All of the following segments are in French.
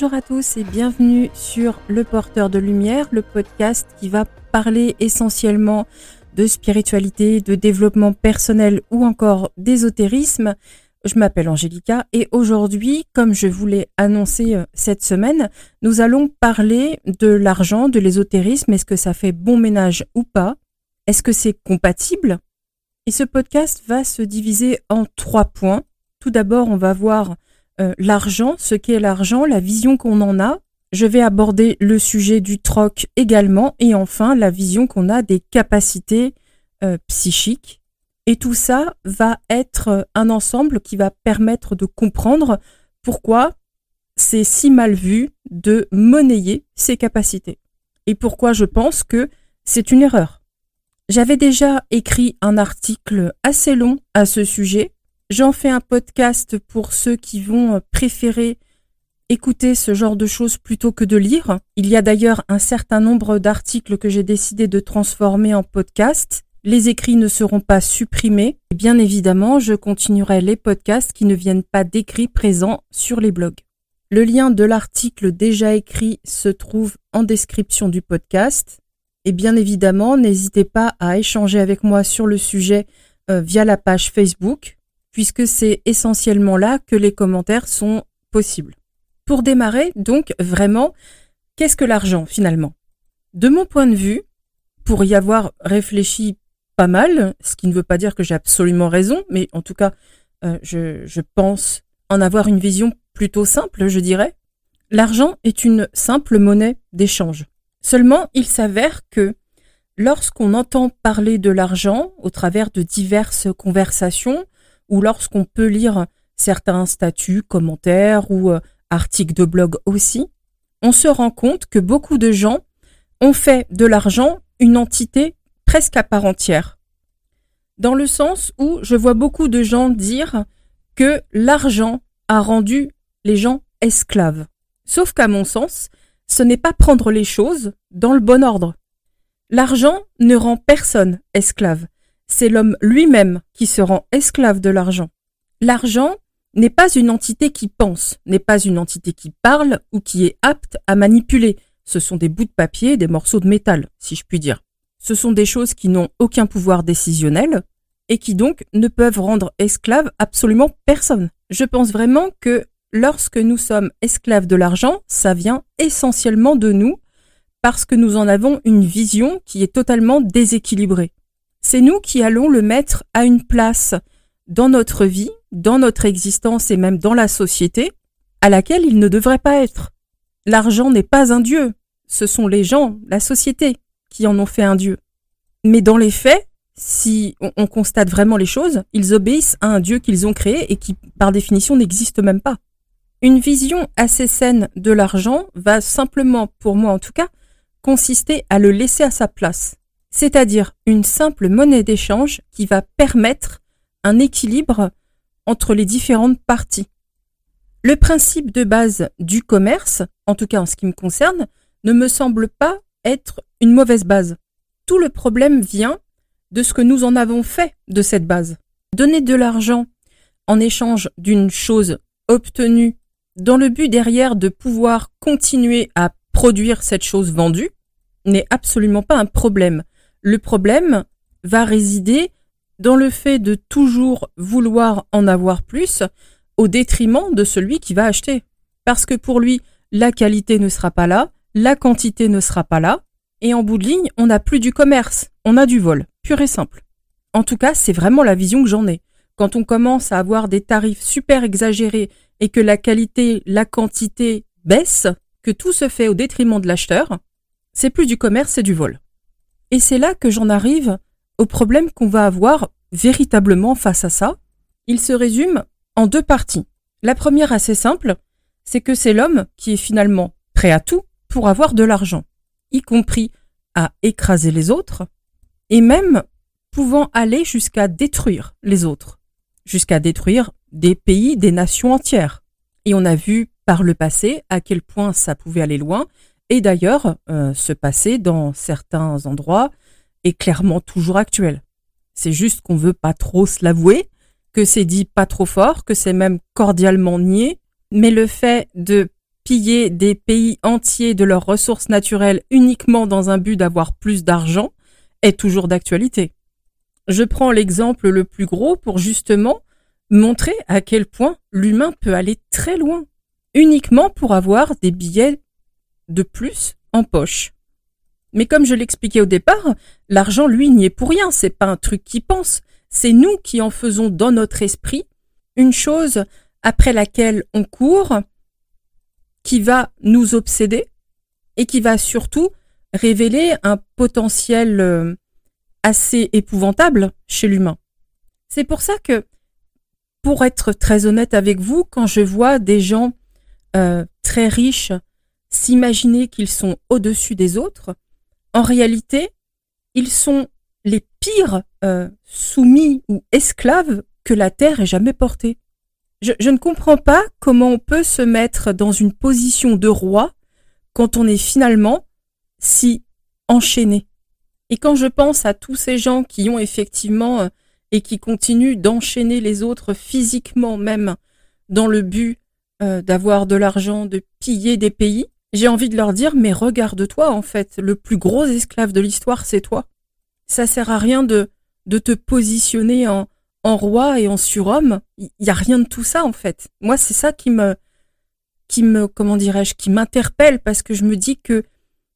Bonjour à tous et bienvenue sur Le Porteur de Lumière, le podcast qui va parler essentiellement de spiritualité, de développement personnel ou encore d'ésotérisme. Je m'appelle Angélica et aujourd'hui, comme je voulais annoncer euh, cette semaine, nous allons parler de l'argent, de l'ésotérisme. Est-ce que ça fait bon ménage ou pas Est-ce que c'est compatible Et ce podcast va se diviser en trois points. Tout d'abord, on va voir euh, l'argent, ce qu'est l'argent, la vision qu'on en a. Je vais aborder le sujet du troc également et enfin la vision qu'on a des capacités euh, psychiques. Et tout ça va être un ensemble qui va permettre de comprendre pourquoi c'est si mal vu de monnayer ces capacités et pourquoi je pense que c'est une erreur. J'avais déjà écrit un article assez long à ce sujet J'en fais un podcast pour ceux qui vont euh, préférer écouter ce genre de choses plutôt que de lire. Il y a d'ailleurs un certain nombre d'articles que j'ai décidé de transformer en podcast. Les écrits ne seront pas supprimés. Et bien évidemment, je continuerai les podcasts qui ne viennent pas d'écrits présents sur les blogs. Le lien de l'article déjà écrit se trouve en description du podcast. Et bien évidemment, n'hésitez pas à échanger avec moi sur le sujet euh, via la page Facebook puisque c'est essentiellement là que les commentaires sont possibles. Pour démarrer, donc, vraiment, qu'est-ce que l'argent finalement? De mon point de vue, pour y avoir réfléchi pas mal, ce qui ne veut pas dire que j'ai absolument raison, mais en tout cas, euh, je, je pense en avoir une vision plutôt simple, je dirais, l'argent est une simple monnaie d'échange. Seulement, il s'avère que lorsqu'on entend parler de l'argent au travers de diverses conversations, ou lorsqu'on peut lire certains statuts, commentaires ou euh, articles de blog aussi, on se rend compte que beaucoup de gens ont fait de l'argent une entité presque à part entière. Dans le sens où je vois beaucoup de gens dire que l'argent a rendu les gens esclaves. Sauf qu'à mon sens, ce n'est pas prendre les choses dans le bon ordre. L'argent ne rend personne esclave c'est l'homme lui-même qui se rend esclave de l'argent. L'argent n'est pas une entité qui pense, n'est pas une entité qui parle ou qui est apte à manipuler. Ce sont des bouts de papier, des morceaux de métal, si je puis dire. Ce sont des choses qui n'ont aucun pouvoir décisionnel et qui donc ne peuvent rendre esclave absolument personne. Je pense vraiment que lorsque nous sommes esclaves de l'argent, ça vient essentiellement de nous parce que nous en avons une vision qui est totalement déséquilibrée. C'est nous qui allons le mettre à une place dans notre vie, dans notre existence et même dans la société, à laquelle il ne devrait pas être. L'argent n'est pas un dieu, ce sont les gens, la société, qui en ont fait un dieu. Mais dans les faits, si on, constate vraiment les choses, ils obéissent à un dieu qu'ils ont créé et qui, par définition, n'existe même pas. Une vision assez saine de l'argent va simplement, pour moi en tout cas, consister à le laisser à sa place c'est-à-dire une simple monnaie d'échange qui va permettre un équilibre entre les différentes parties. Le principe de base du commerce, en tout cas en ce qui me concerne, ne me semble pas être une mauvaise base. Tout le problème vient de ce que nous en avons fait de cette base. Donner de l'argent en échange d'une chose obtenue dans le but derrière de pouvoir continuer à produire cette chose vendue n'est absolument pas un problème. Le problème va résider dans le fait de toujours vouloir en avoir plus au détriment de celui qui va acheter. Parce que pour lui, la qualité ne sera pas là, la quantité ne sera pas là, et en bout de ligne, on n'a plus du commerce, on a du vol, pur et simple. En tout cas, c'est vraiment la vision que j'en ai. Quand on commence à avoir des tarifs super exagérés et que la qualité, la quantité baissent, que tout se fait au détriment de l'acheteur, c'est plus du commerce, c'est du vol. Et c'est là que j'en arrive au problème qu'on va avoir véritablement face à ça. Il se résume en deux parties. La première assez simple, c'est que c'est l'homme qui est finalement prêt à tout pour avoir de l'argent, y compris à écraser les autres, et même pouvant aller jusqu'à détruire les autres, jusqu'à détruire des pays, des nations entières. Et on a vu par le passé à quel point ça pouvait aller loin, et d'ailleurs euh, se passer dans certains endroits est clairement toujours actuel. C'est juste qu'on veut pas trop se l'avouer, que c'est dit pas trop fort, que c'est même cordialement nié, mais le fait de piller des pays entiers de leurs ressources naturelles uniquement dans un but d'avoir plus d'argent est toujours d'actualité. Je prends l'exemple le plus gros pour justement montrer à quel point l'humain peut aller très loin, uniquement pour avoir des billets de plus en poche. Mais comme je l'expliquais au départ, l'argent, lui, n'y est pour rien, c'est pas un truc qui pense, c'est nous qui en faisons dans notre esprit une chose après laquelle on court, qui va nous obséder et qui va surtout révéler un potentiel euh, assez épouvantable chez l'humain. C'est pour ça que, pour être très honnête avec vous, quand je vois des gens euh, très riches s'imaginer qu'ils sont au-dessus des autres, en réalité, ils sont les pires euh, soumis ou esclaves que la Terre ait jamais portés. Je, ne comprends pas comment on peut se mettre dans une position de roi quand on est finalement si enchaîné. Et quand je pense à tous ces gens qui ont effectivement euh, et qui continuent d'enchaîner les autres physiquement même dans le but euh, d'avoir de l'argent, de piller des pays, j'ai envie de leur dire mais regarde-toi en fait, le plus gros esclave de l'histoire c'est toi. Ça sert à rien de de te positionner en en roi et en surhomme. Il y a rien de tout ça en fait. Moi c'est ça qui me qui me comment dirais-je qui m'interpelle parce que je me dis que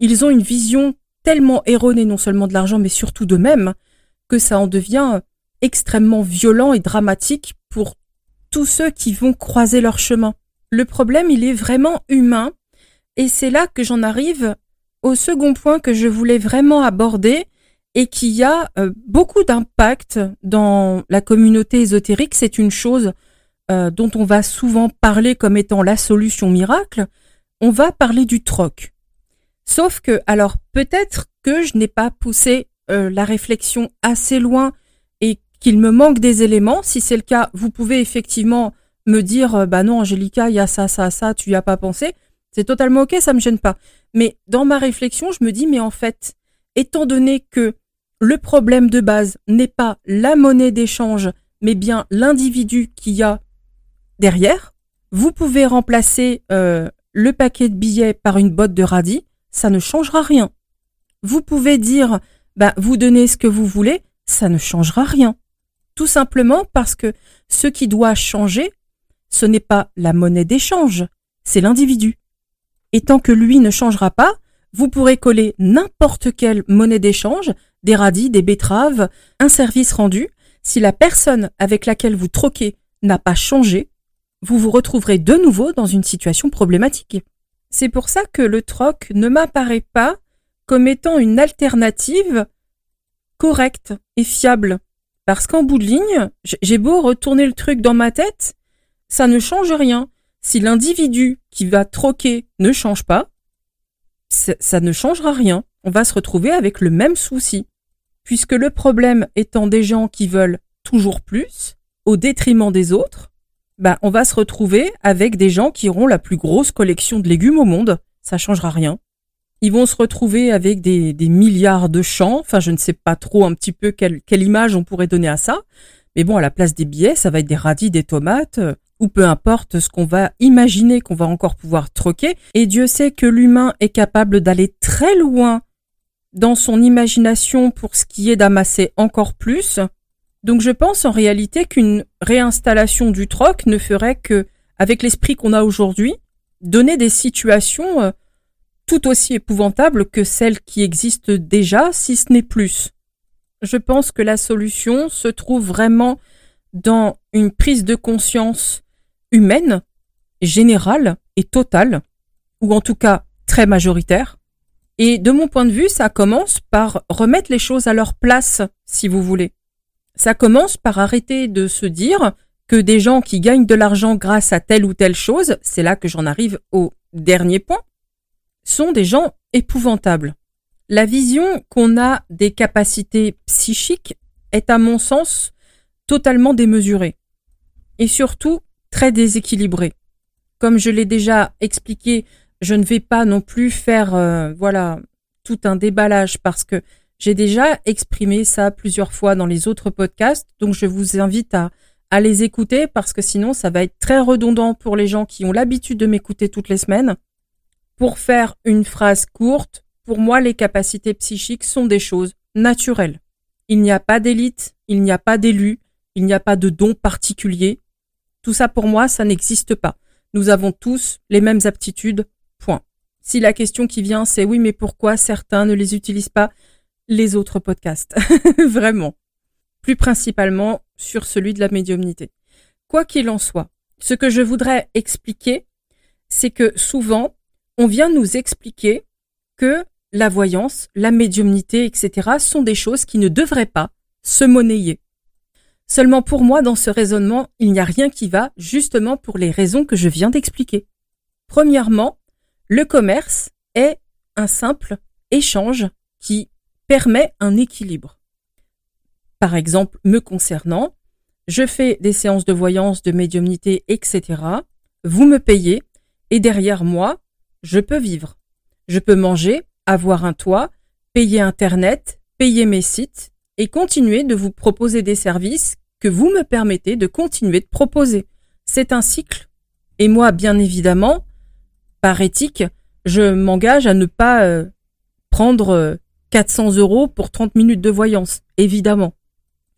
ils ont une vision tellement erroné non seulement de l'argent, mais surtout d'eux-mêmes, que ça en devient extrêmement violent et dramatique pour tous ceux qui vont croiser leur chemin. Le problème, il est vraiment humain, et c'est là que j'en arrive au second point que je voulais vraiment aborder et qui a euh, beaucoup d'impact dans la communauté ésotérique. C'est une chose euh, dont on va souvent parler comme étant la solution miracle. On va parler du troc. Sauf que, alors peut-être que je n'ai pas poussé euh, la réflexion assez loin et qu'il me manque des éléments. Si c'est le cas, vous pouvez effectivement me dire, bah non, Angélica, il y a ça, ça, ça, tu y as pas pensé. C'est totalement ok, ça me gêne pas. Mais dans ma réflexion, je me dis, mais en fait, étant donné que le problème de base n'est pas la monnaie d'échange, mais bien l'individu qu'il y a derrière, vous pouvez remplacer euh, le paquet de billets par une botte de radis ça ne changera rien. Vous pouvez dire, bah, vous donnez ce que vous voulez, ça ne changera rien. Tout simplement parce que ce qui doit changer, ce n'est pas la monnaie d'échange, c'est l'individu. Et tant que lui ne changera pas, vous pourrez coller n'importe quelle monnaie d'échange, des radis, des betteraves, un service rendu. Si la personne avec laquelle vous troquez n'a pas changé, vous vous retrouverez de nouveau dans une situation problématique. C'est pour ça que le troc ne m'apparaît pas comme étant une alternative correcte et fiable. Parce qu'en bout de ligne, j'ai beau retourner le truc dans ma tête, ça ne change rien. Si l'individu qui va troquer ne change pas, ça ne changera rien. On va se retrouver avec le même souci. Puisque le problème étant des gens qui veulent toujours plus, au détriment des autres, bah, on va se retrouver avec des gens qui auront la plus grosse collection de légumes au monde. Ça changera rien. Ils vont se retrouver avec des, milliards de champs. Enfin, je ne sais pas trop un petit peu quelle, image on pourrait donner à ça. Mais bon, à la place des billets, ça va être des radis, des tomates, euh, ou peu importe ce qu'on va imaginer qu'on va encore pouvoir troquer. Et Dieu sait que l'humain est capable d'aller très loin dans son imagination pour ce qui est d'amasser encore plus. Donc je pense en réalité qu'une réinstallation du troc ne ferait que, avec l'esprit qu'on a aujourd'hui, donner des situations euh, tout aussi épouvantables que celles qui existent déjà, si ce n'est plus. Je pense que la solution se trouve vraiment dans une prise de conscience humaine, générale et totale, ou en tout cas très majoritaire. Et de mon point de vue, ça commence par remettre les choses à leur place, si vous voulez. Ça commence par arrêter de se dire que des gens qui gagnent de l'argent grâce à telle ou telle chose, c'est là que j'en arrive au dernier point, sont des gens épouvantables. La vision qu'on a des capacités psychiques est à mon sens totalement démesurée et surtout très déséquilibrée. Comme je l'ai déjà expliqué, je ne vais pas non plus faire euh, voilà tout un déballage parce que j'ai déjà exprimé ça plusieurs fois dans les autres podcasts, donc je vous invite à, à les écouter parce que sinon ça va être très redondant pour les gens qui ont l'habitude de m'écouter toutes les semaines. Pour faire une phrase courte, pour moi les capacités psychiques sont des choses naturelles. Il n'y a pas d'élite, il n'y a pas d'élu, il n'y a pas de don particulier. Tout ça pour moi, ça n'existe pas. Nous avons tous les mêmes aptitudes, point. Si la question qui vient c'est oui mais pourquoi certains ne les utilisent pas, les autres podcasts. Vraiment. Plus principalement sur celui de la médiumnité. Quoi qu'il en soit, ce que je voudrais expliquer, c'est que souvent, on vient nous expliquer que la voyance, la médiumnité, etc. sont des choses qui ne devraient pas se monnayer. Seulement pour moi, dans ce raisonnement, il n'y a rien qui va, justement pour les raisons que je viens d'expliquer. Premièrement, le commerce est un simple échange qui permet un équilibre. Par exemple, me concernant, je fais des séances de voyance, de médiumnité, etc. Vous me payez et derrière moi, je peux vivre. Je peux manger, avoir un toit, payer Internet, payer mes sites et continuer de vous proposer des services que vous me permettez de continuer de proposer. C'est un cycle. Et moi, bien évidemment, par éthique, je m'engage à ne pas euh, prendre 400 euh, euros pour 30 minutes de voyance, évidemment.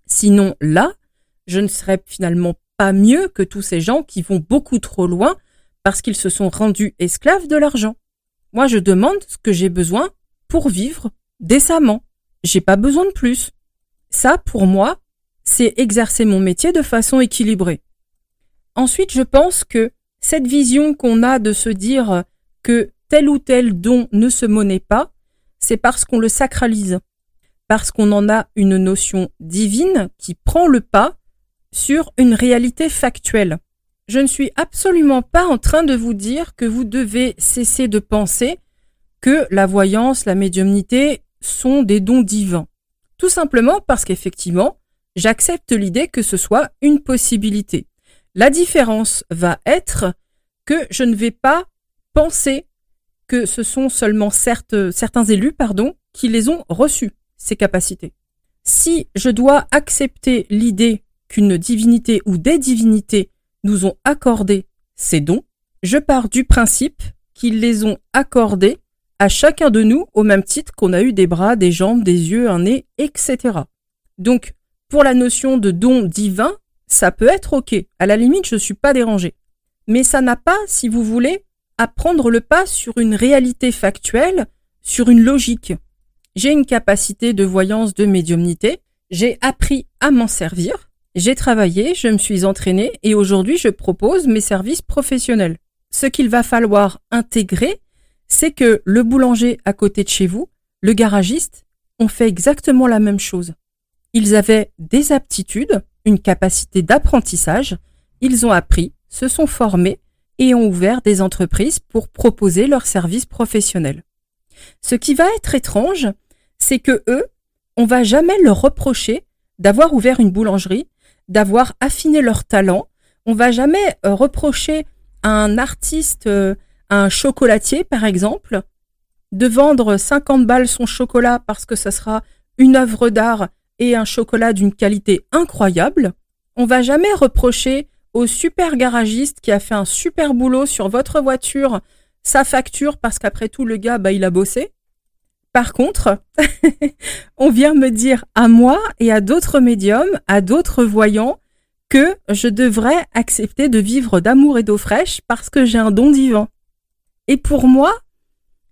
Sinon, là, je ne serais finalement pas mieux que tous ces gens qui vont beaucoup trop loin parce qu'ils se sont rendus esclaves de l'argent. Moi, je demande ce que j'ai besoin pour vivre décemment. J'ai pas besoin de plus. Ça, pour moi, c'est exercer mon métier de façon équilibrée. Ensuite, je pense que cette vision qu'on a de se dire que tel ou tel don ne se monnaie pas, c'est parce qu'on le sacralise, parce qu'on en a une notion divine qui prend le pas sur une réalité factuelle. Je ne suis absolument pas en train de vous dire que vous devez cesser de penser que la voyance, la médiumnité sont des dons divins. Tout simplement parce qu'effectivement, j'accepte l'idée que ce soit une possibilité. La différence va être que je ne vais pas penser que ce sont seulement certains élus pardon, qui les ont reçus, ces capacités. Si je dois accepter l'idée qu'une divinité ou des divinités nous ont accordé ces dons, je pars du principe qu'ils les ont accordés à chacun de nous au même titre qu'on a eu des bras, des jambes, des yeux, un nez, etc. Donc, pour la notion de don divin, ça peut être ok. À la limite, je ne suis pas dérangé. Mais ça n'a pas, si vous voulez, à prendre le pas sur une réalité factuelle, sur une logique. J'ai une capacité de voyance, de médiumnité. J'ai appris à m'en servir. J'ai travaillé, je me suis entraîné et aujourd'hui je propose mes services professionnels. Ce qu'il va falloir intégrer, c'est que le boulanger à côté de chez vous, le garagiste, ont fait exactement la même chose. Ils avaient des aptitudes, une capacité d'apprentissage, ils ont appris, se sont formés et ont ouvert des entreprises pour proposer leurs services professionnels. Ce qui va être étrange, c'est que eux, on va jamais leur reprocher d'avoir ouvert une boulangerie d'avoir affiné leur talent. On va jamais euh, reprocher à un artiste, euh, un chocolatier par exemple, de vendre 50 balles son chocolat parce que ça sera une œuvre d'art et un chocolat d'une qualité incroyable. On va jamais reprocher au super garagiste qui a fait un super boulot sur votre voiture sa facture parce qu'après tout le gars bah il a bossé. Par contre, on vient me dire à moi et à d'autres médiums, à d'autres voyants, que je devrais accepter de vivre d'amour et d'eau fraîche parce que j'ai un don divin. Et pour moi,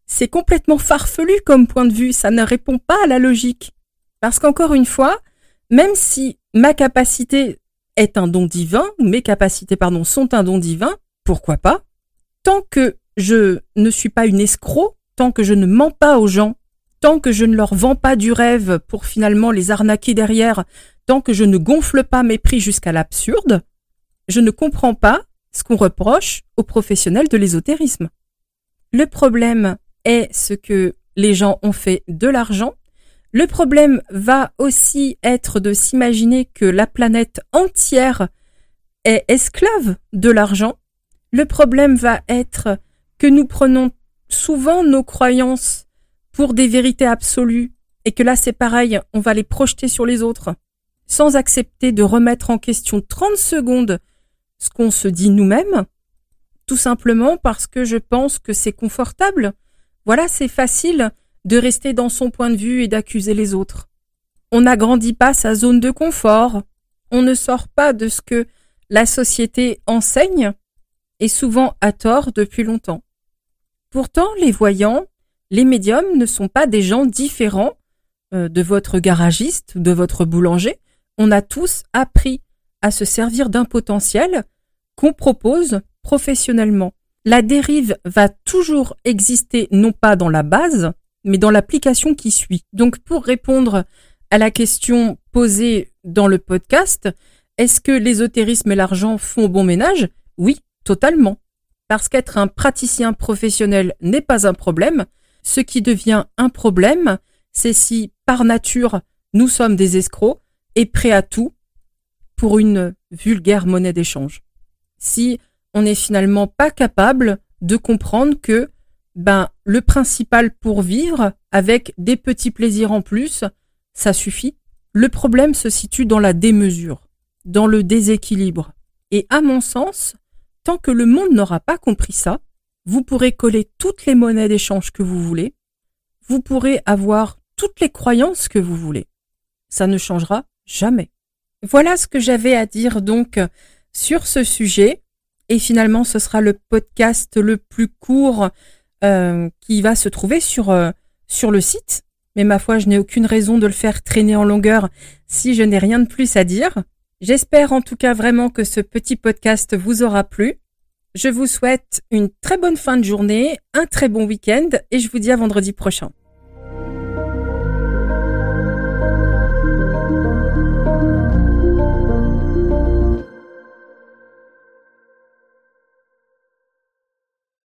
c'est complètement farfelu comme point de vue, ça ne répond pas à la logique. Parce qu'encore une fois, même si ma capacité est un don divin, mes capacités, pardon, sont un don divin, pourquoi pas Tant que je ne suis pas une escroc, tant que je ne mens pas aux gens tant que je ne leur vends pas du rêve pour finalement les arnaquer derrière, tant que je ne gonfle pas mes prix jusqu'à l'absurde, je ne comprends pas ce qu'on reproche aux professionnels de l'ésotérisme. Le problème est ce que les gens ont fait de l'argent. Le problème va aussi être de s'imaginer que la planète entière est esclave de l'argent. Le problème va être que nous prenons souvent nos croyances pour des vérités absolues et que là c'est pareil, on va les projeter sur les autres. sans accepter de remettre en question 30 secondes ce qu'on se dit nous-mêmes, tout simplement parce que je pense que c'est confortable. Voilà, c'est facile de rester dans son point de vue et d'accuser les autres. On n'agrandit pas sa zone de confort, on ne sort pas de ce que la société enseigne, et souvent à tort depuis longtemps. Pourtant, les voyants, les médiums ne sont pas des gens différents euh, de votre garagiste, de votre boulanger. On a tous appris à se servir d'un potentiel qu'on propose professionnellement. La dérive va toujours exister non pas dans la base, mais dans l'application qui suit. Donc pour répondre à la question posée dans le podcast, est-ce que l'ésotérisme et l'argent font bon ménage? Oui, totalement. Parce qu'être un praticien professionnel n'est pas un problème. Ce qui devient un problème, c'est si par nature nous sommes des escrocs et prêts à tout pour une vulgaire monnaie d'échange. Si on n'est finalement pas capable de comprendre que ben le principal pour vivre avec des petits plaisirs en plus, ça suffit. Le problème se situe dans la démesure, dans le déséquilibre. Et à mon sens, tant que le monde n'aura pas compris ça, vous pourrez coller toutes les monnaies d'échange que vous voulez, vous pourrez avoir toutes les croyances que vous voulez. Ça ne changera jamais. Voilà ce que j'avais à dire donc sur ce sujet. Et finalement, ce sera le podcast le plus court euh, qui va se trouver sur, euh, sur le site. Mais ma foi, je n'ai aucune raison de le faire traîner en longueur si je n'ai rien de plus à dire. J'espère en tout cas vraiment que ce petit podcast vous aura plu. Je vous souhaite une très bonne fin de journée, un très bon week-end et je vous dis à vendredi prochain.